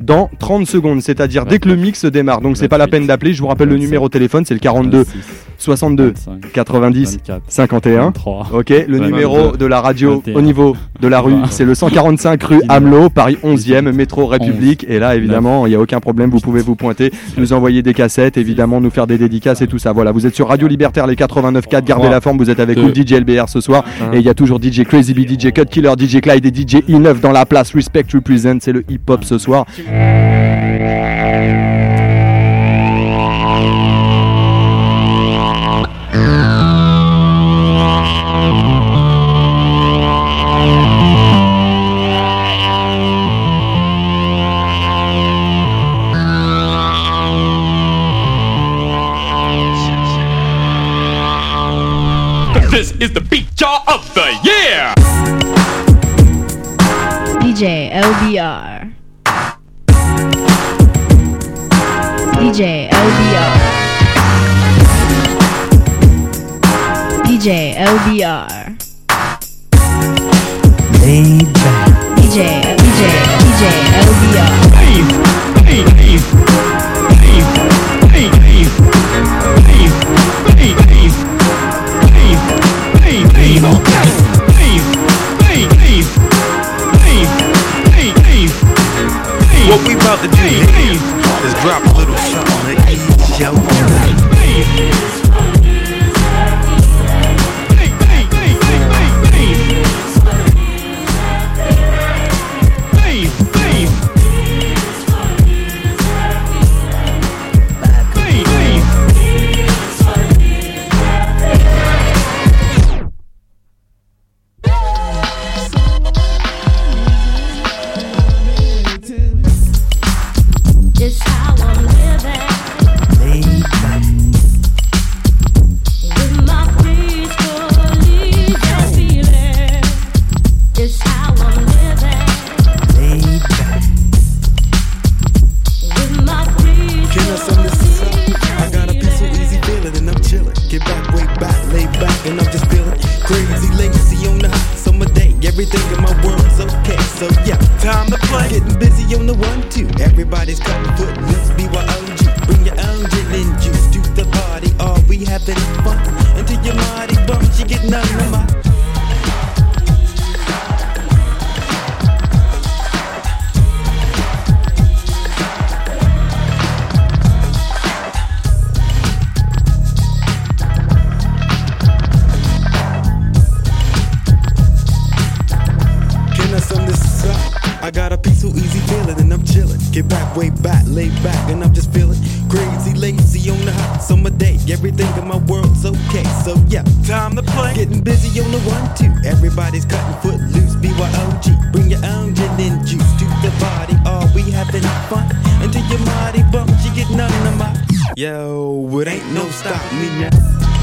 dans 30 secondes, c'est-à-dire dès que le mix démarre. Donc c'est pas la peine d'appeler, je vous rappelle le numéro de téléphone, c'est le 42 62 90 51. OK, le numéro de la radio au niveau de la rue, c'est le 145 rue Hamelot, Paris 11e, métro République. Et là évidemment, il n'y a aucun problème, vous pouvez vous pointer, nous envoyer des cassettes, évidemment nous faire des dédicaces et tout ça. Voilà, vous êtes sur Radio Libertaire les 89.4, gardez la forme, vous êtes avec nous DJ LBR ce soir. Et il y a toujours DJ Crazy B, DJ Cut Killer, DJ Clyde et DJ E9 dans la place. Respect Represent, c'est le hip-hop ce soir. Is the beat jar of the year. DJ LBR. DJ LBR. DJ LBR. Laid back. DJ DJ DJ LBR. What we about to do is drop a little something to ease your your mighty you get none of my. Yo, it ain't no stop me now.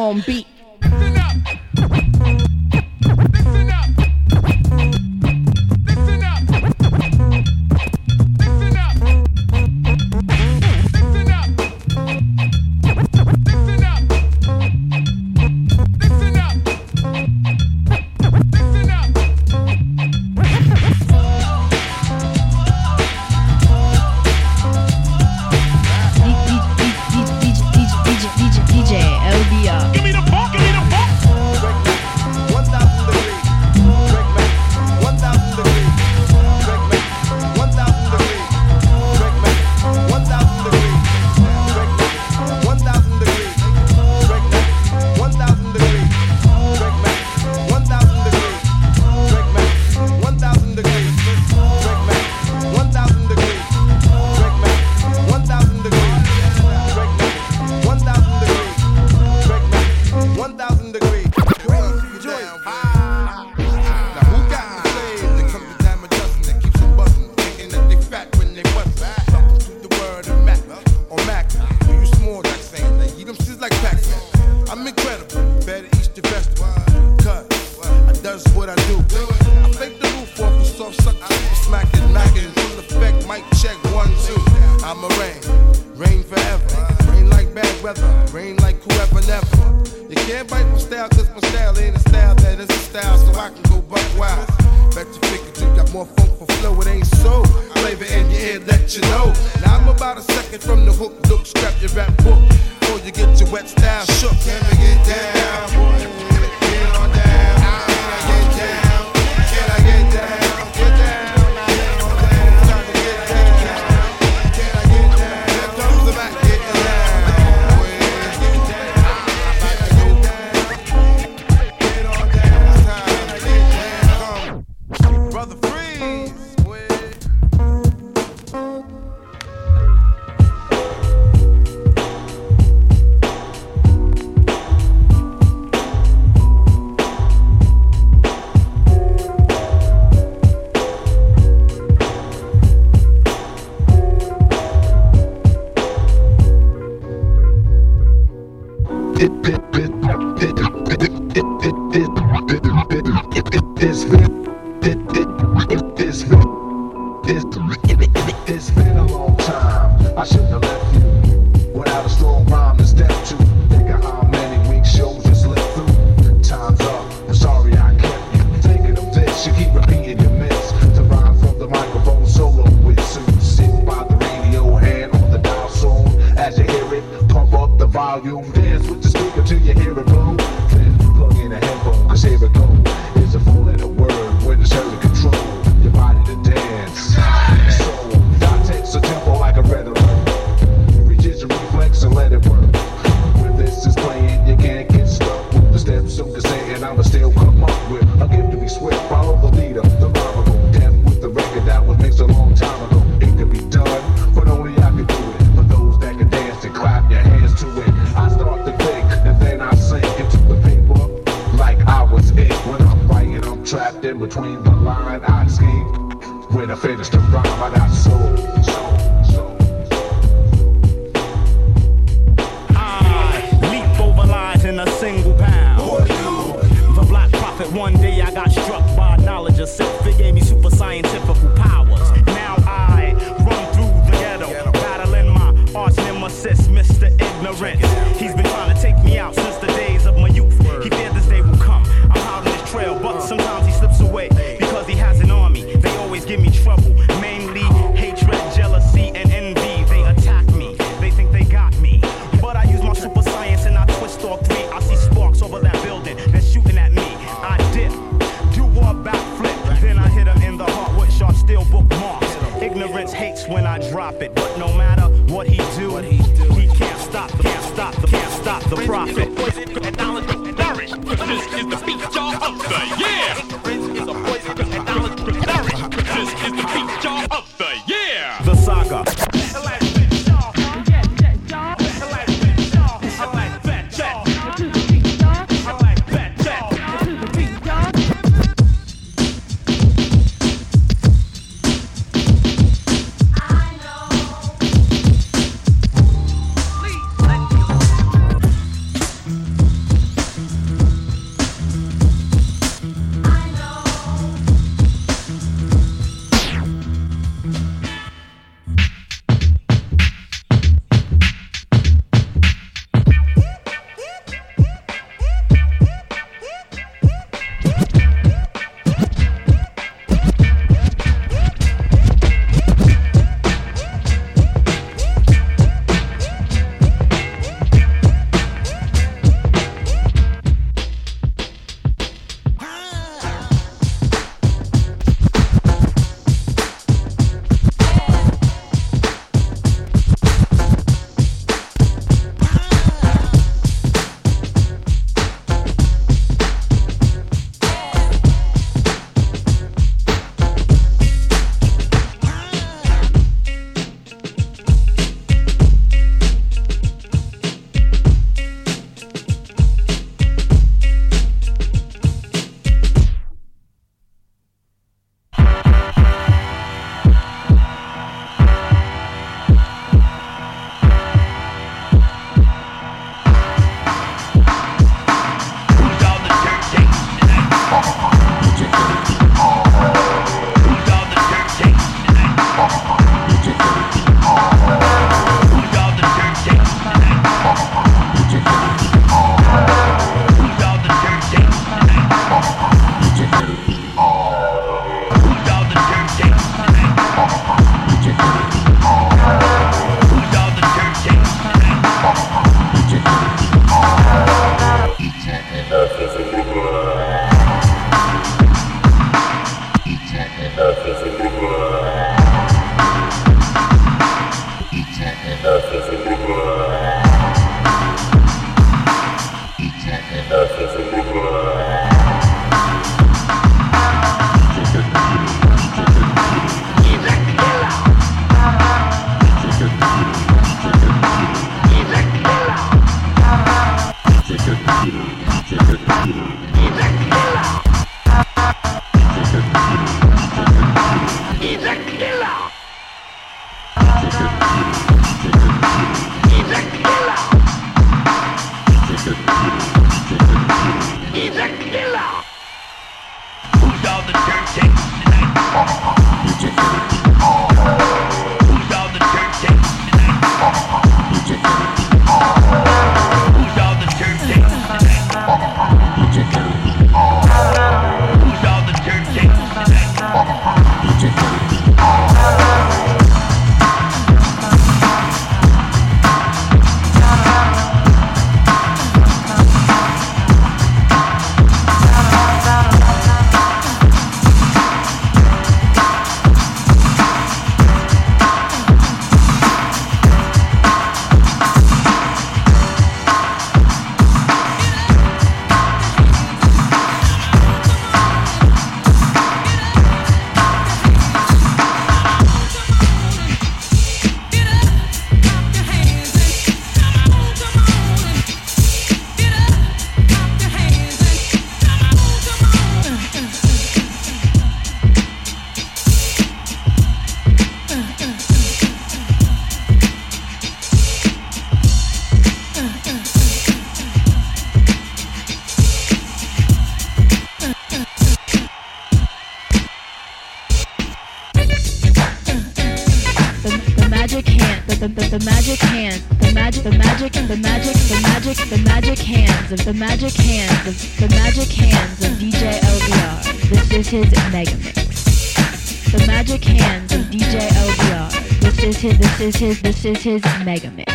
on beat. your vest. Cut. I does what I do. I fake the roof off the soft sucker. Smacking, knocking. Full effect, mic check. One, two. I'm a rain. Rain forever. Rain like bad weather. Rain like whoever never. You can't bite my style, cause my style ain't a style that is a style. So I can go buck wild. Bet you figure you got more funk for flow, it ain't so. Flavor in your ear, let you know. Now I'm about a second from the hook, look, scrap your rap book you get your wet style shook. Can me get down. it famous. The, magic hand, the magic, the magic, the magic, the magic, the magic hands of the magic hands of the magic hands of DJ LBR. This is his mega mix. The magic hands of DJ LBR. This is his, this is his, this is his mega mix.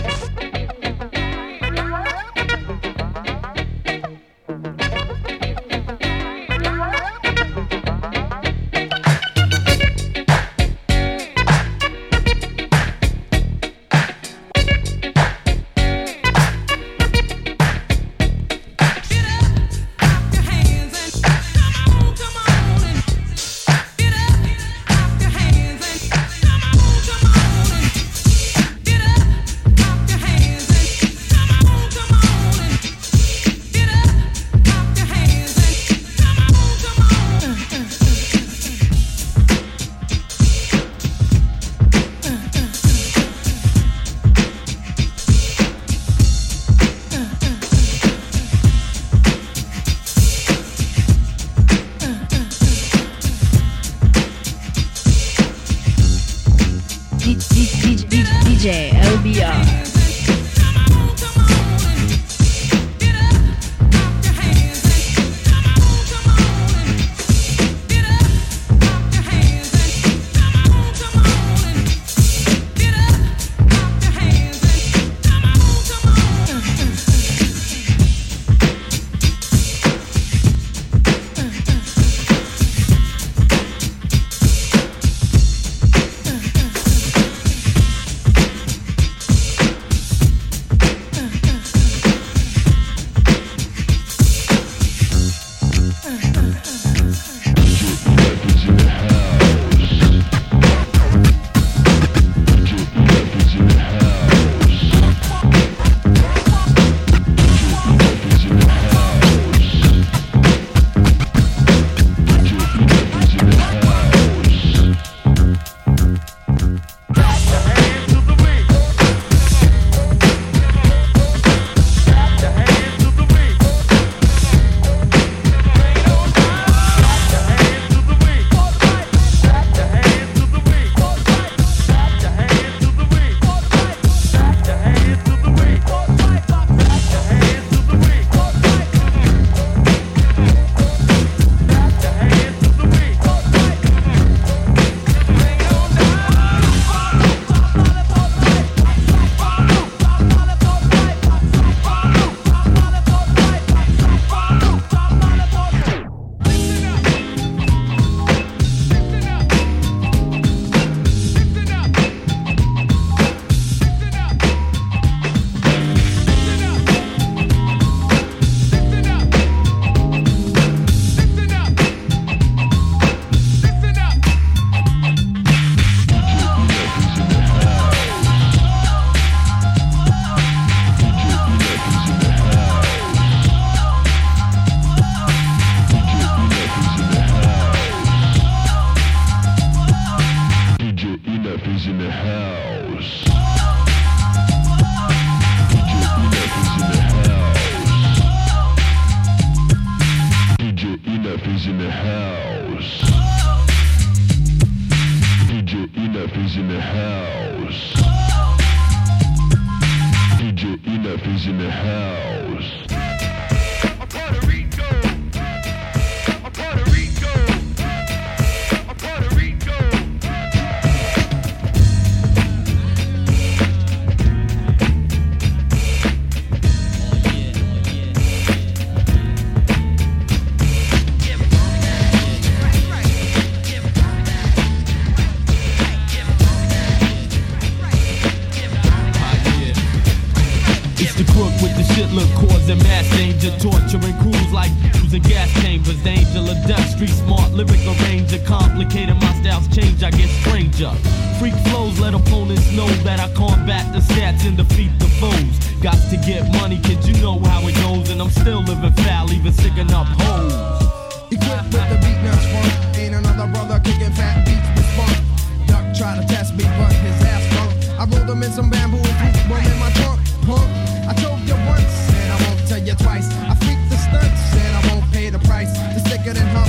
Look causing mass danger, torturing crews like using gas chambers, danger of death, street smart, lyric arranger, complicated, my styles change, I get stranger. Freak flows let opponents know that I combat the stats and defeat the foes. Got to get money, kid, you know how it goes, and I'm still living foul, even sticking up hoes. Equipped with the Beatnuts funk. Ain't another brother kicking fat beats with funk. Duck try to test me, but his ass funk. I rolled him in some bamboo and threw in my trunk. Punk. Twice. I freak the stunts, and I won't pay the price. It's thicker than hump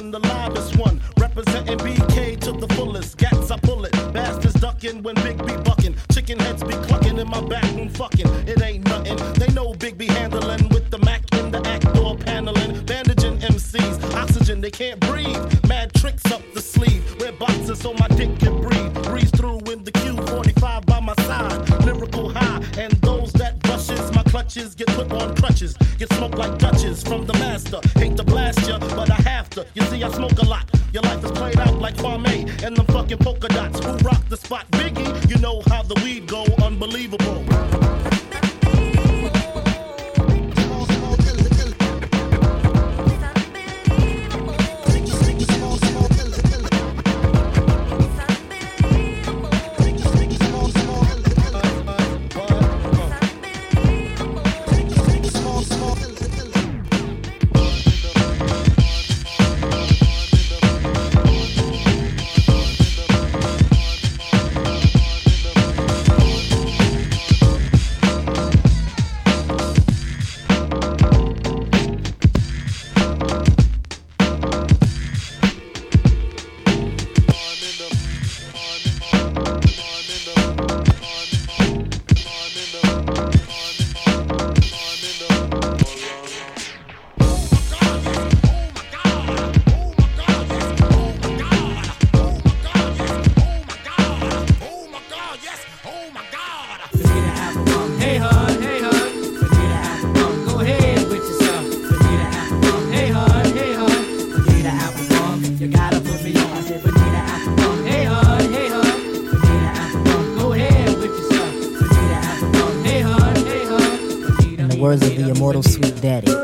Stuyvesant, the livest one. Representing BK to the fullest. Gats I pull it. Bastards ducking when Big B bucking. Chicken heads be clucking in my back room fucking. It ain't nothing. They know Big B handling Daddy.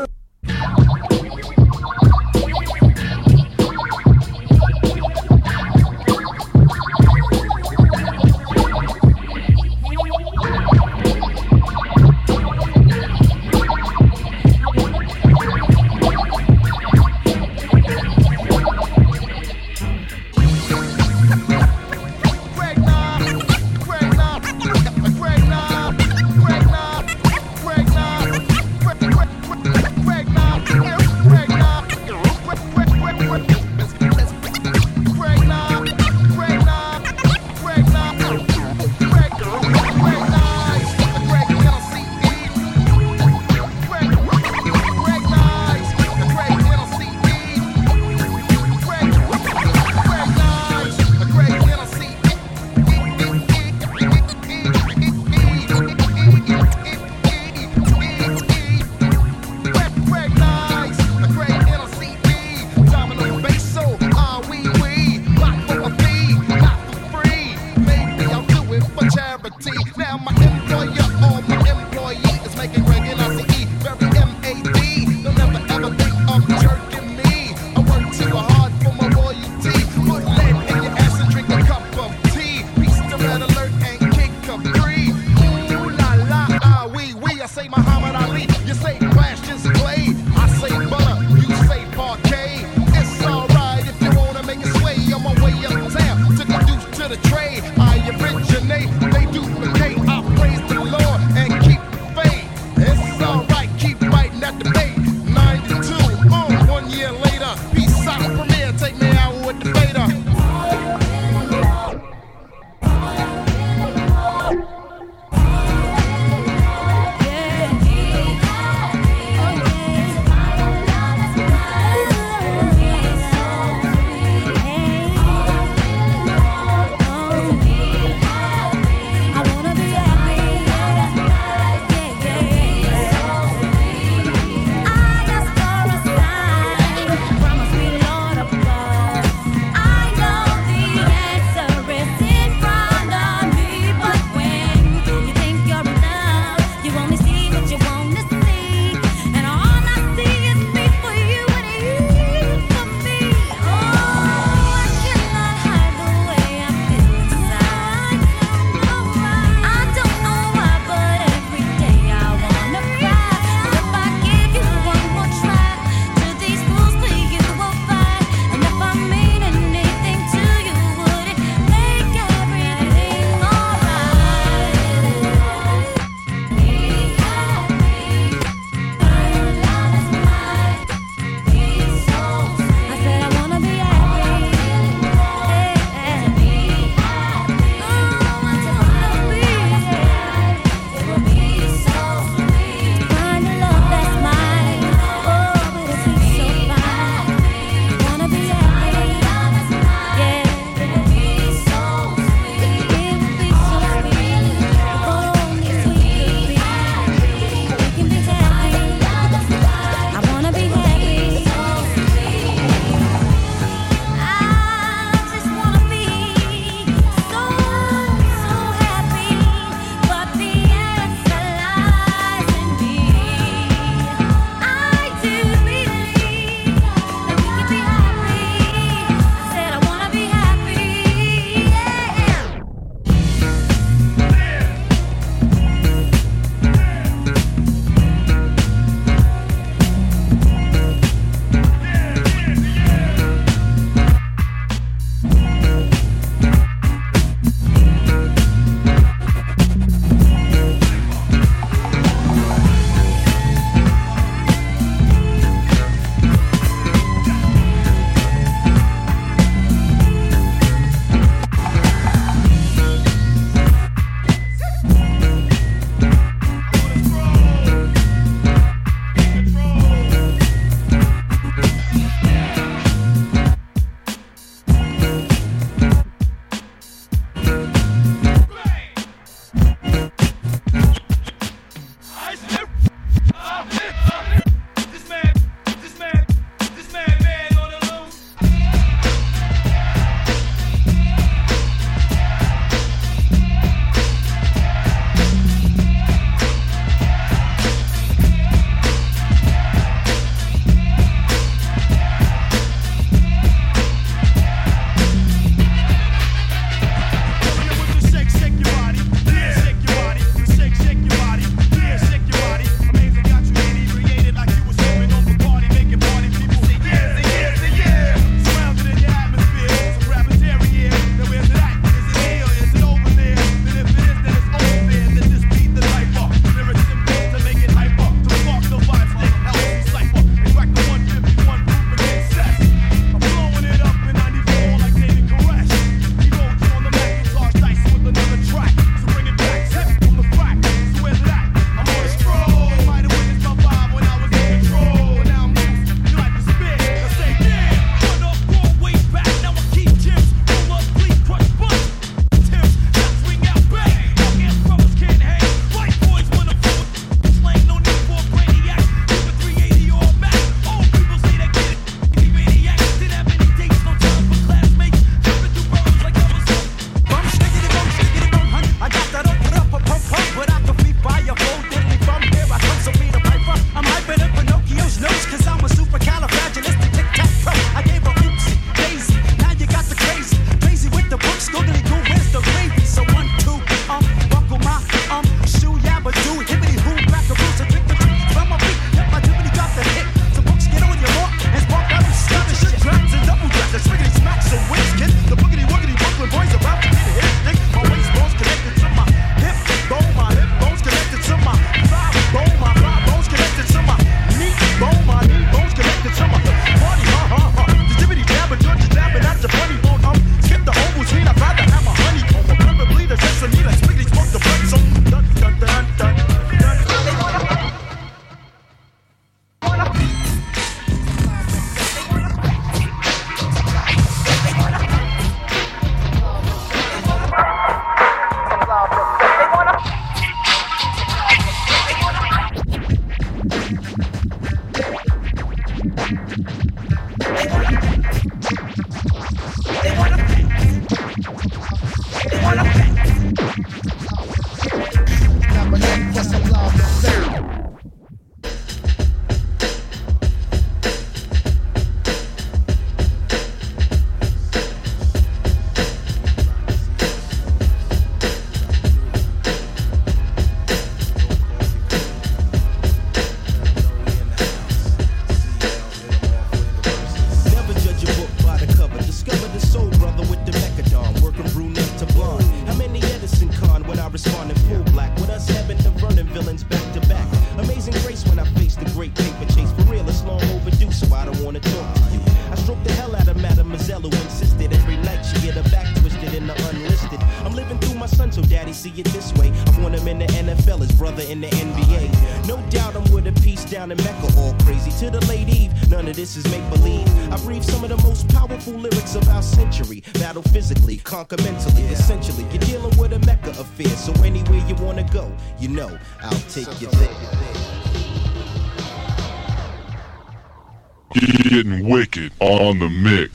On the mix.